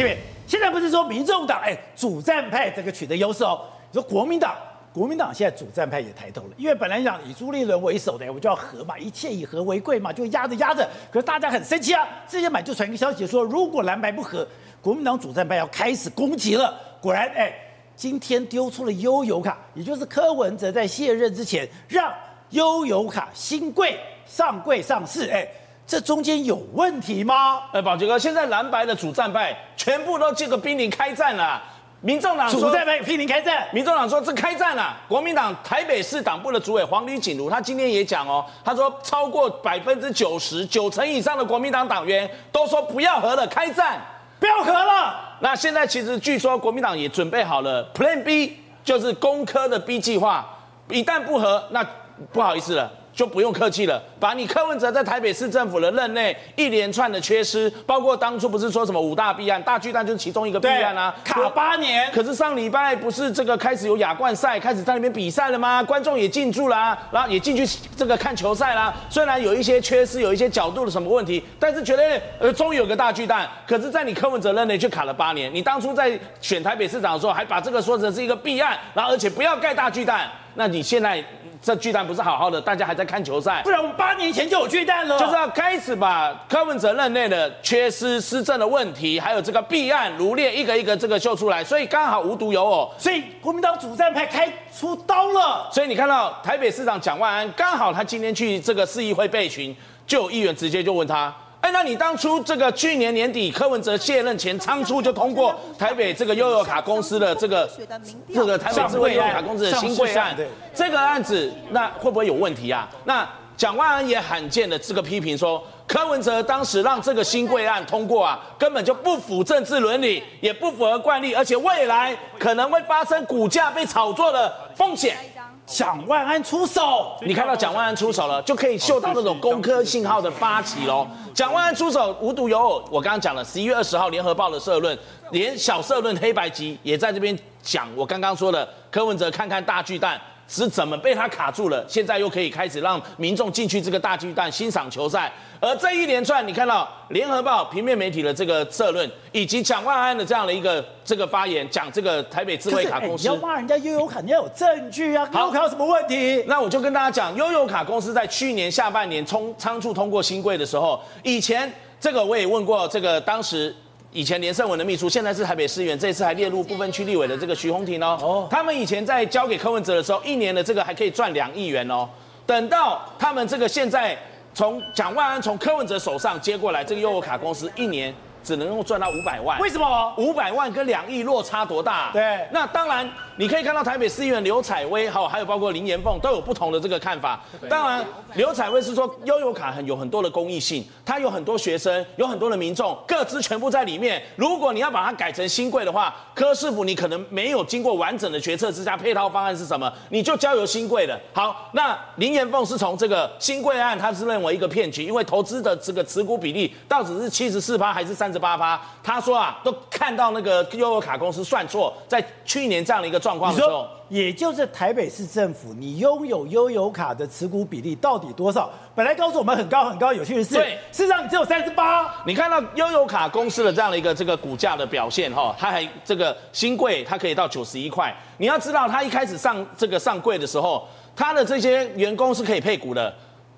这边现在不是说民众党哎主战派这个取得优势哦，你说国民党，国民党现在主战派也抬头了，因为本来讲以朱立伦为首的，我就要和嘛，一切以和为贵嘛，就压着压着，可是大家很生气啊，这些买就传一个消息说，如果蓝白不和，国民党主战派要开始攻击了。果然哎，今天丢出了悠游卡，也就是柯文哲在卸任之前让悠游卡新贵上柜上市，哎。这中间有问题吗？呃，宝杰哥，现在蓝白的主战派全部都这个濒临开战了。民众党主战派濒临开战，民众党说这开战了。国民党台北市党部的主委黄吕锦如，他今天也讲哦，他说超过百分之九十九成以上的国民党党员都说不要和了，开战，不要和了。那现在其实据说国民党也准备好了 Plan B，就是攻科的 B 计划，一旦不和，那不好意思了。就不用客气了，把你柯文哲在台北市政府的任内一连串的缺失，包括当初不是说什么五大弊案，大巨蛋就是其中一个弊案啊，卡八年。可是上礼拜不是这个开始有亚冠赛，开始在那边比赛了吗？观众也进驻啦，然后也进去这个看球赛啦。虽然有一些缺失，有一些角度的什么问题，但是觉得呃终于有个大巨蛋。可是，在你柯文哲任内却卡了八年。你当初在选台北市长的时候，还把这个说成是一个弊案，然后而且不要盖大巨蛋。那你现在？这巨蛋不是好好的，大家还在看球赛，不然我们八年前就有巨蛋了。就是要开始把柯文哲任内的缺失、施政的问题，还有这个弊案如列一个一个这个秀出来，所以刚好无独有偶，所以国民党主战派开出刀了。所以你看到台北市长蒋万安，刚好他今天去这个市议会备询，就有议员直接就问他。哎，那你当初这个去年年底柯文哲卸任前仓促就通过台北这个悠游卡公司的这个这个台北智慧悠游卡公司的新贵案，这个案子那会不会有问题啊？那蒋万安也罕见的这个批评说，柯文哲当时让这个新贵案通过啊，根本就不符政治伦理，也不符合惯例，而且未来可能会发生股价被炒作的风险。蒋万安出手，你看到蒋万安出手了，就可以嗅到那种工科信号的发起喽。蒋万安出手无独有偶，我刚刚讲了，十一月二十号联合报的社论，连小社论黑白集也在这边讲我刚刚说的柯文哲看看大巨蛋。是怎么被他卡住了？现在又可以开始让民众进去这个大巨蛋欣赏球赛，而这一连串，你看到联合报平面媒体的这个社论，以及蒋万安的这样的一个这个发言，讲这个台北智慧卡公司，你要骂人家悠游卡，你要有证据啊！悠游卡有什么问题？那我就跟大家讲，悠游卡公司在去年下半年冲仓促通过新柜的时候，以前这个我也问过这个当时。以前连胜文的秘书，现在是台北市议员，这次还列入部分区立委的这个徐宏庭哦。哦，他们以前在交给柯文哲的时候，一年的这个还可以赚两亿元哦。等到他们这个现在从蒋万安从柯文哲手上接过来这个悠游卡公司，一年。只能够赚到五百万，为什么？五百万跟两亿落差多大？对，那当然你可以看到台北市议员刘采薇，好，还有包括林延凤都有不同的这个看法。当然，刘采薇是说悠游卡很有很多的公益性，它有很多学生，有很多的民众，各自全部在里面。如果你要把它改成新贵的话，柯市府你可能没有经过完整的决策之下，配套方案是什么？你就交由新贵的。好，那林延凤是从这个新贵案，他是认为一个骗局，因为投资的这个持股比例到底是七十四趴还是三十八趴？他说啊，都看到那个悠游卡公司算错，在去年这样的一个状况的时候，也就是台北市政府，你拥有悠游卡的持股比例到底多少？本来告诉我们很高很高，有趣的是，对，事实上你只有三十八。你看到悠游卡公司的这样的一个这个股价的表现哈，它还这个新贵，它可以到九十一块。你要知道，它一开始上这个上柜的时候，它的这些员工是可以配股的。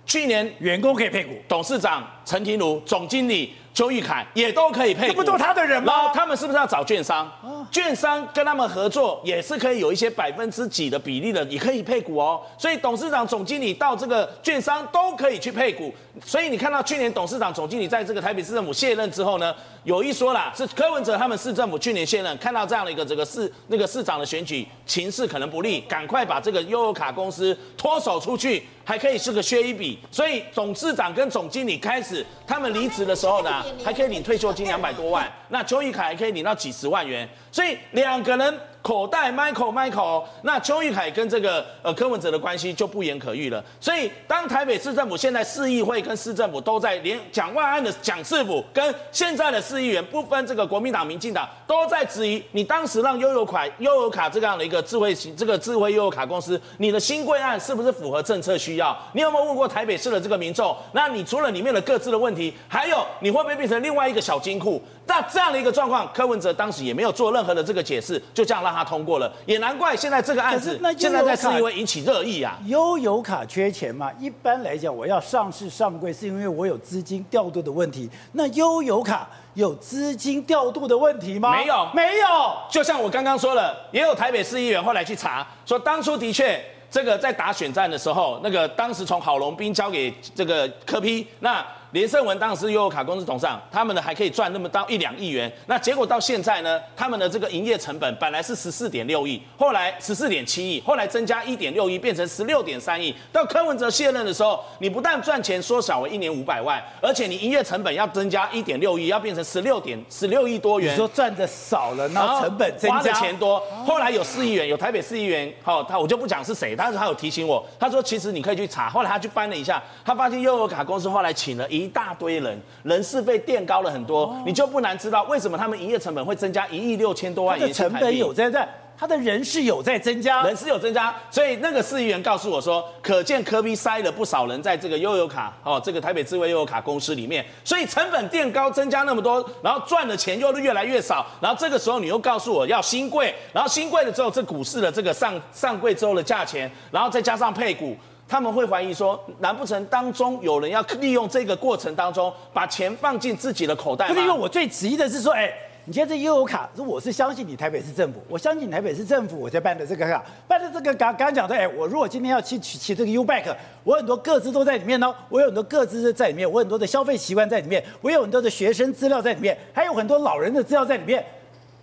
去年员工可以配股，董事长陈廷儒、总经理。邱玉凯也都可以配股，这不都他的人吗？他们是不是要找券商？券商跟他们合作也是可以有一些百分之几的比例的，也可以配股哦。所以董事长、总经理到这个券商都可以去配股。所以你看到去年董事长、总经理在这个台北市政府卸任之后呢，有一说啦，是柯文哲他们市政府去年卸任，看到这样的一个这个市那个市长的选举情势可能不利，赶快把这个悠游卡公司脱手出去，还可以是个削一笔。所以董事长跟总经理开始他们离职的时候呢。还可以领退休金两百多万，那邱玉凯还可以领到几十万元，所以两个人。口袋 Michael Michael，那邱玉凯跟这个呃柯文哲的关系就不言可喻了。所以当台北市政府现在市议会跟市政府都在连蒋万安的蒋市府跟现在的市议员不分这个国民党、民进党都在质疑你当时让悠游款悠游卡这样的一个智慧型这个智慧悠游卡公司，你的新贵案是不是符合政策需要？你有没有问过台北市的这个民众？那你除了里面的各自的问题，还有你会不会变成另外一个小金库？那这样的一个状况，柯文哲当时也没有做任何的这个解释，就这样让他通过了，也难怪现在这个案子现在在市议会引起热议啊。悠游卡缺钱嘛？一般来讲，我要上市上柜是因为我有资金调度的问题。那悠游卡有资金调度的问题吗？没有，没有。就像我刚刚说了，也有台北市议员后来去查，说当初的确这个在打选战的时候，那个当时从郝龙斌交给这个柯批那。连胜文当时是悠游卡公司董事长，他们呢还可以赚那么到一两亿元，那结果到现在呢，他们的这个营业成本本来是十四点六亿，后来十四点七亿，后来增加一点六亿，变成十六点三亿。到柯文哲卸任的时候，你不但赚钱缩小为一年五百万，而且你营业成本要增加一点六亿，要变成十六点十六亿多元。你说赚的少了，然后成本增加，花的钱多。后来有市议员，有台北市议员，好，他我就不讲是谁，但是他有提醒我，他说其实你可以去查。后来他去翻了一下，他发现悠游卡公司后来请了一大堆人。人事费垫高了很多，哦、你就不难知道为什么他们营业成本会增加一亿六千多万。的成本有在在，他的人事有在增加，人事有增加，所以那个市议员告诉我说，可见科比塞了不少人在这个悠游卡哦，这个台北智慧悠游卡公司里面，所以成本垫高，增加那么多，然后赚的钱又越来越少，然后这个时候你又告诉我要新贵，然后新贵了之后，这股市的这个上上柜之后的价钱，然后再加上配股。他们会怀疑说，难不成当中有人要利用这个过程当中把钱放进自己的口袋吗？不是，因为我最质疑的是说，哎，你现在这悠游卡，我是相信你台北市政府，我相信你台北市政府，我才办的这个卡，办的这个刚刚讲的，哎，我如果今天要去取骑这个 U-Bike，我很多个资都在里面呢，我有很多个资在里面，我很多的消费习惯在里面，我有很多的学生资料在里面，还有很多老人的资料在里面，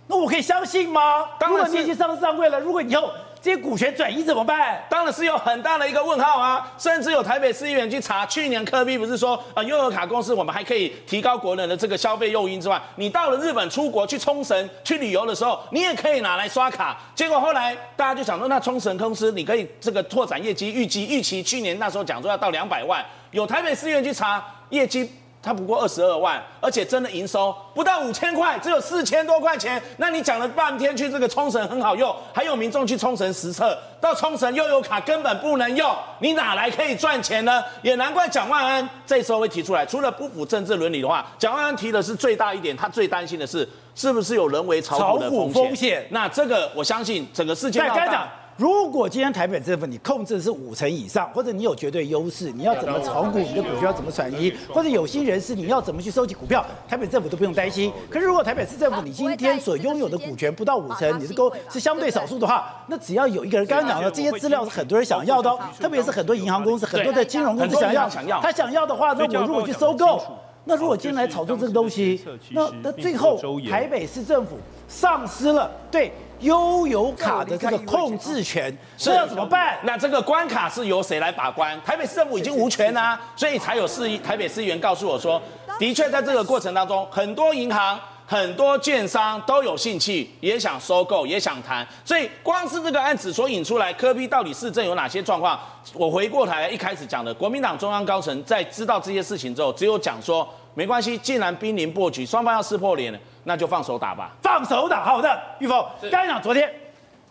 那我可以相信吗？当然，如果你已经上市上柜了，如果以后。这些股权转移怎么办？当然是有很大的一个问号啊！甚至有台北市议员去查，去年柯 P 不是说啊，悠游卡公司我们还可以提高国人的这个消费诱因之外，你到了日本出国去冲绳去旅游的时候，你也可以拿来刷卡。结果后来大家就想说，那冲绳公司你可以这个拓展业绩，预计预期去年那时候讲说要到两百万，有台北市议员去查业绩。它不过二十二万，而且真的营收不到五千块，只有四千多块钱。那你讲了半天去这个冲绳很好用，还有民众去冲绳实测，到冲绳又有卡根本不能用，你哪来可以赚钱呢？也难怪蒋万安这时候会提出来，除了不符政治伦理的话，蒋万安提的是最大一点，他最担心的是是不是有人为炒股的风险。那这个我相信整个事件。如果今天台北政府你控制的是五成以上，或者你有绝对优势，你要怎么炒股，你的股权要怎么转移，或者有心人士你要怎么去收集股票，台北政府都不用担心。可是如果台北市政府你今天所拥有的股权不到五成，你是够是相对少数的话，那只要有一个人刚刚讲的这些资料是很多人想要的，特别是很多银行公司、很多的金融公司想要，他想要的话，那我如果去收购，那如果今天来炒作这个东西，那那最后台北市政府丧失了对。悠游卡的这个控制权，这要怎么办？那这个关卡是由谁来把关？台北市政府已经无权啊，所以才有市议台北市议员告诉我说，的确在这个过程当中，很多银行、很多券商都有兴趣，也想收购，也想谈。所以光是这个案子所引出来，科比到底市政有哪些状况？我回过头来一开始讲的，国民党中央高层在知道这些事情之后，只有讲说没关系，既然濒临破局，双方要撕破脸了。那就放手打吧，放手打。好的，玉峰，刚才讲昨天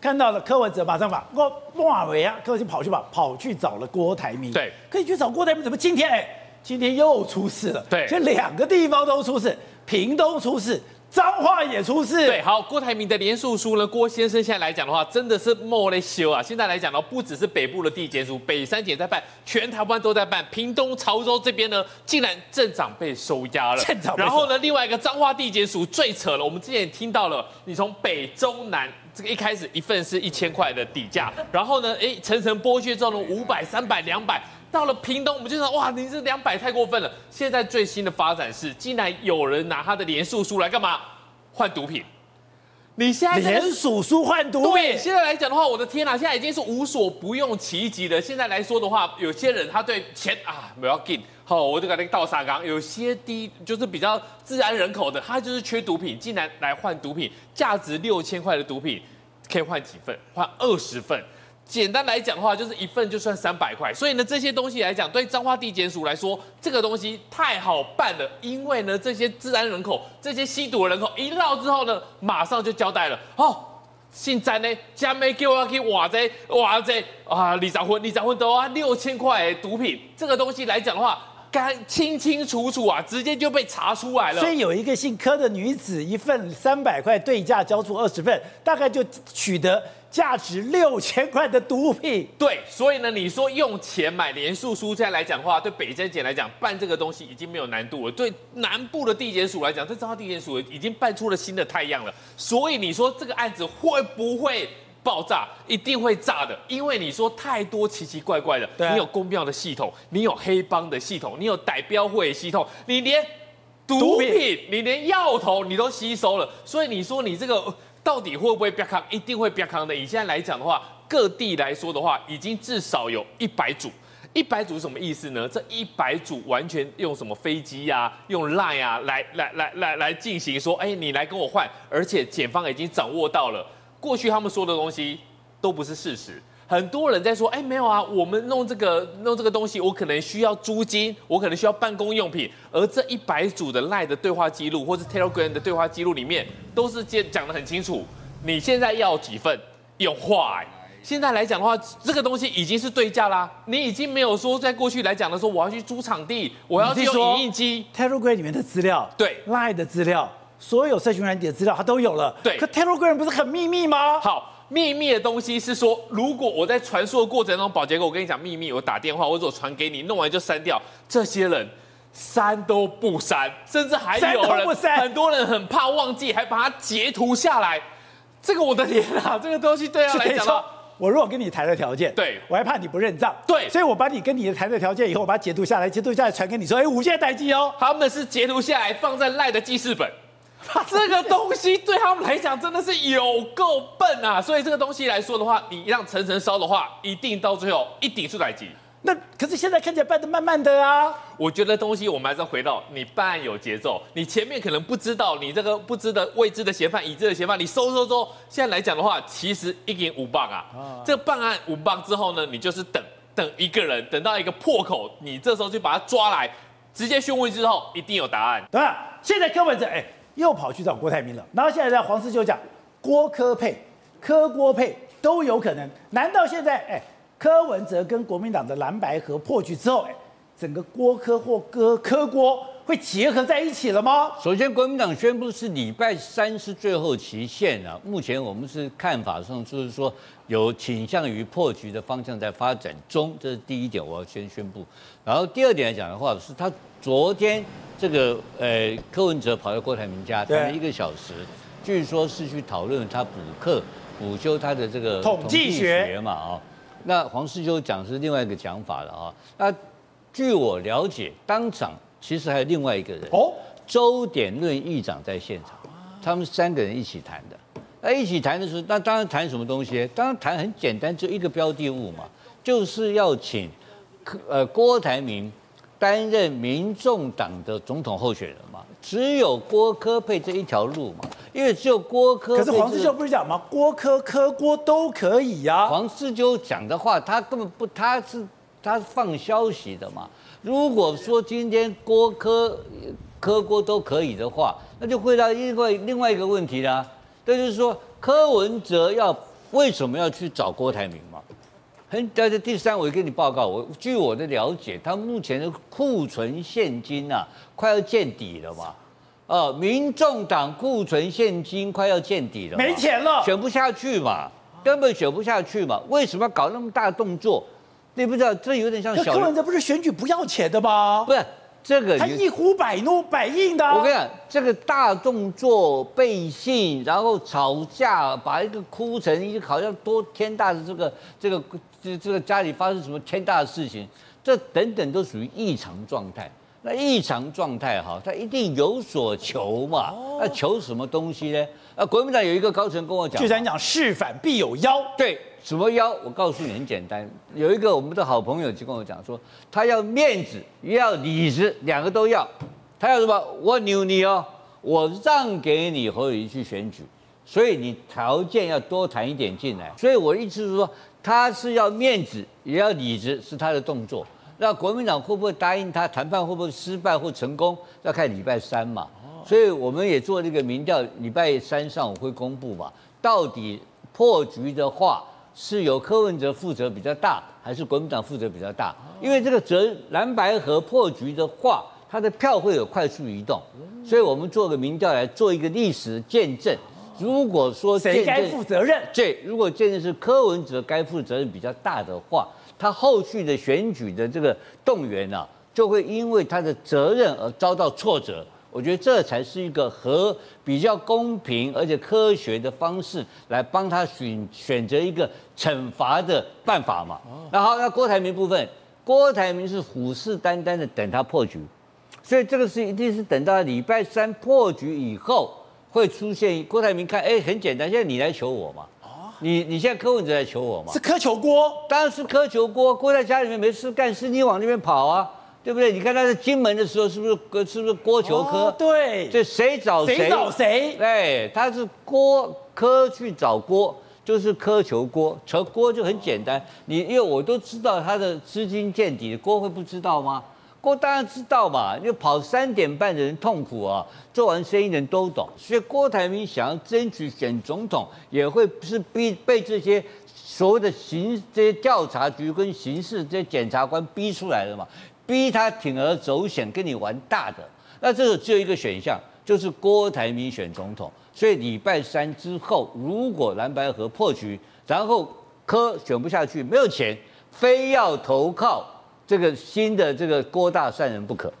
看到了柯文哲，马上把郭孟瓦维啊，柯文哲跑去吧，跑去找了郭台铭。对，可以去找郭台铭，怎么今天哎，今天又出事了？对，这两个地方都出事，屏东出事。彰化也出事。对，好，郭台铭的连署书呢？郭先生现在来讲的话，真的是莫雷修啊！现在来讲呢，不只是北部的地检署，北三检在办，全台湾都在办。屏东潮州这边呢，竟然镇长被收押了。镇长。然后呢，另外一个彰化地检署最扯了，我们之前也听到了，你从北中南这个一开始一份是一千块的底价，然后呢，哎，层层剥削之后呢，五百、三百、两百。到了屏东，我们就说哇，你这两百太过分了。现在最新的发展是，竟然有人拿他的连署书来干嘛？换毒品。你现在连署书换毒品？对，现在来讲的话，我的天哪，现在已经是无所不用其极了。现在来说的话，有些人他对钱啊，不要紧，好，我就给那个倒沙缸。有些低就是比较自然人口的，他就是缺毒品，竟然来换毒品，价值六千块的毒品可以换几份？换二十份。简单来讲的话，就是一份就算三百块，所以呢，这些东西来讲，对彰化地检署来说，这个东西太好办了，因为呢，这些治安人口、这些吸毒的人口一闹之后呢，马上就交代了，哦，姓詹呢，家没给我去挖这挖这啊，李长坤，李长坤都啊六千块毒品，这个东西来讲的话，干清清楚楚啊，直接就被查出来了。所以有一个姓柯的女子，一份三百块对价交出二十份，大概就取得价值六千块的毒品。对，所以呢，你说用钱买连署书，这样来讲的话，对北检检来讲办这个东西已经没有难度了。对南部的地检署来讲，这彰化地检署已经办出了新的太阳了。所以你说这个案子会不会？爆炸一定会炸的，因为你说太多奇奇怪怪的，啊、你有公庙的系统，你有黑帮的系统，你有逮标会系统，你连毒品，毒品你连药头你都吸收了，所以你说你这个到底会不会变康？一定会变康的。以现在来讲的话，各地来说的话，已经至少有一百组，一百组是什么意思呢？这一百组完全用什么飞机呀、用 Line 啊来来来来来进行说，哎，你来跟我换，而且检方已经掌握到了。过去他们说的东西都不是事实，很多人在说，哎，没有啊，我们弄这个弄这个东西，我可能需要租金，我可能需要办公用品，而这一百组的 LINE 的对话记录或是 Telegram 的对话记录里面，都是讲讲得很清楚，你现在要几份用坏。现在来讲的话，这个东西已经是对价啦，你已经没有说在过去来讲的时候，我要去租场地，我要去用影印机，Telegram 里面的资料，对，LINE 的资料。所有社群软体的资料，它都有了。对，可 Telegram 不是很秘密吗？好，秘密的东西是说，如果我在传输的过程中，宝杰哥，我跟你讲秘密，我打电话或者我传给你，弄完就删掉。这些人删都不删，甚至还有人，很多人很怕忘记，还把它截图下来。这个我的天啊，这个东西对他来讲，我如果跟你谈了条件，对，我还怕你不认账，对，所以我把你跟你的谈的条件以后，我把它截图下来，截图下来传给你说，哎，无限待机哦。他们是截图下来放在赖的记事本。这个东西对他们来讲真的是有够笨啊！所以这个东西来说的话，你让层层烧的话，一定到最后一顶出来及。那可是现在看起来办的慢慢的啊！我觉得东西我们还是要回到你办案有节奏，你前面可能不知道，你这个不知的未知的嫌犯、已知的嫌犯，你搜搜搜。现在来讲的话，其实一点五磅啊！啊这个办案五磅之后呢，你就是等等一个人，等到一个破口，你这时候就把他抓来，直接讯问之后，一定有答案。对吧？现在柯文哲哎。又跑去找郭台铭了，然后现在在黄世就讲郭科配、科郭配都有可能，难道现在哎柯文哲跟国民党的蓝白河破局之后，哎整个郭科或柯柯郭会结合在一起了吗？首先，国民党宣布是礼拜三是最后期限啊，目前我们是看法上就是说有倾向于破局的方向在发展中，这是第一点，我要先宣布。然后第二点来讲的话，是他昨天。这个呃，柯文哲跑到郭台铭家谈了一个小时，据说是去讨论他补课、补修他的这个统计学嘛啊、哦。那黄世修讲是另外一个讲法了啊、哦。那据我了解，当场其实还有另外一个人哦，周点论议长在现场，他们三个人一起谈的。那一起谈的时候，那当然谈什么东西？当然谈很简单，就一个标的物嘛，就是要请柯呃郭台铭。担任民众党的总统候选人嘛，只有郭科配这一条路嘛，因为只有郭科。可是黄志修不是讲吗？郭科科郭都可以呀、啊。黄志修讲的话，他根本不，他是他是放消息的嘛。如果说今天郭科科郭都可以的话，那就回答另外另外一个问题啦。那就是说，柯文哲要为什么要去找郭台铭嘛？很，但是第三，我跟你报告，我据我的了解，他目前的库存现金啊，快要见底了嘛。呃，民众党库存现金快要见底了，没钱了，选不下去嘛，根本选不下去嘛。为什么要搞那么大动作？你不知道，这有点像小。柯文哲不是选举不要钱的吗？不是。这个他一呼百诺百应的、啊。我跟你讲，这个大动作背信，然后吵架，把一个哭成一个好像多天大的这个这个这这个家里发生什么天大的事情，这等等都属于异常状态。那异常状态哈，他一定有所求嘛。那求什么东西呢？啊，国民党有一个高层跟我讲，就在讲事反必有妖。对。什么妖？我告诉你，很简单。有一个我们的好朋友就跟我讲说，他要面子，也要里子，两个都要。他要什么？我扭你哦，我让给你侯友谊去选举，所以你条件要多谈一点进来。所以我的意思是说，他是要面子，也要里子，是他的动作。那国民党会不会答应他？谈判会不会失败或成功？要看礼拜三嘛。所以我们也做这个民调，礼拜三上午会公布吧。到底破局的话。是由柯文哲负责比较大，还是国民党负责比较大？因为这个责蓝白河破局的话，它的票会有快速移动，所以我们做个民调来做一个历史见证。如果说谁该负责任？对，如果见证是柯文哲该负责任比较大的话，他后续的选举的这个动员啊，就会因为他的责任而遭到挫折。我觉得这才是一个和比较公平而且科学的方式来帮他选选择一个惩罚的办法嘛。那好，那郭台铭部分，郭台铭是虎视眈眈的等他破局，所以这个是一定是等到礼拜三破局以后会出现。郭台铭看，哎，很简单，现在你来求我嘛。你你现在柯文哲来求我嘛？是苛求郭？当然是苛求郭。郭在家里面没事干，是你往那边跑啊。对不对？你看他在金门的时候，是不是是不是郭求科？哦、对，这谁找谁？谁找谁？对，他是郭科去找郭，就是柯求郭。求郭就很简单，你因为我都知道他的资金见底，郭会不知道吗？郭当然知道嘛，因为跑三点半的人痛苦啊，做完生意的人都懂。所以郭台铭想要争取选总统，也会是逼被这些所谓的刑这些调查局跟刑事这些检察官逼出来的嘛。逼他铤而走险，跟你玩大的，那这个只有一个选项，就是郭台铭选总统。所以礼拜三之后，如果蓝白河破局，然后柯选不下去，没有钱，非要投靠这个新的这个郭大善人不可。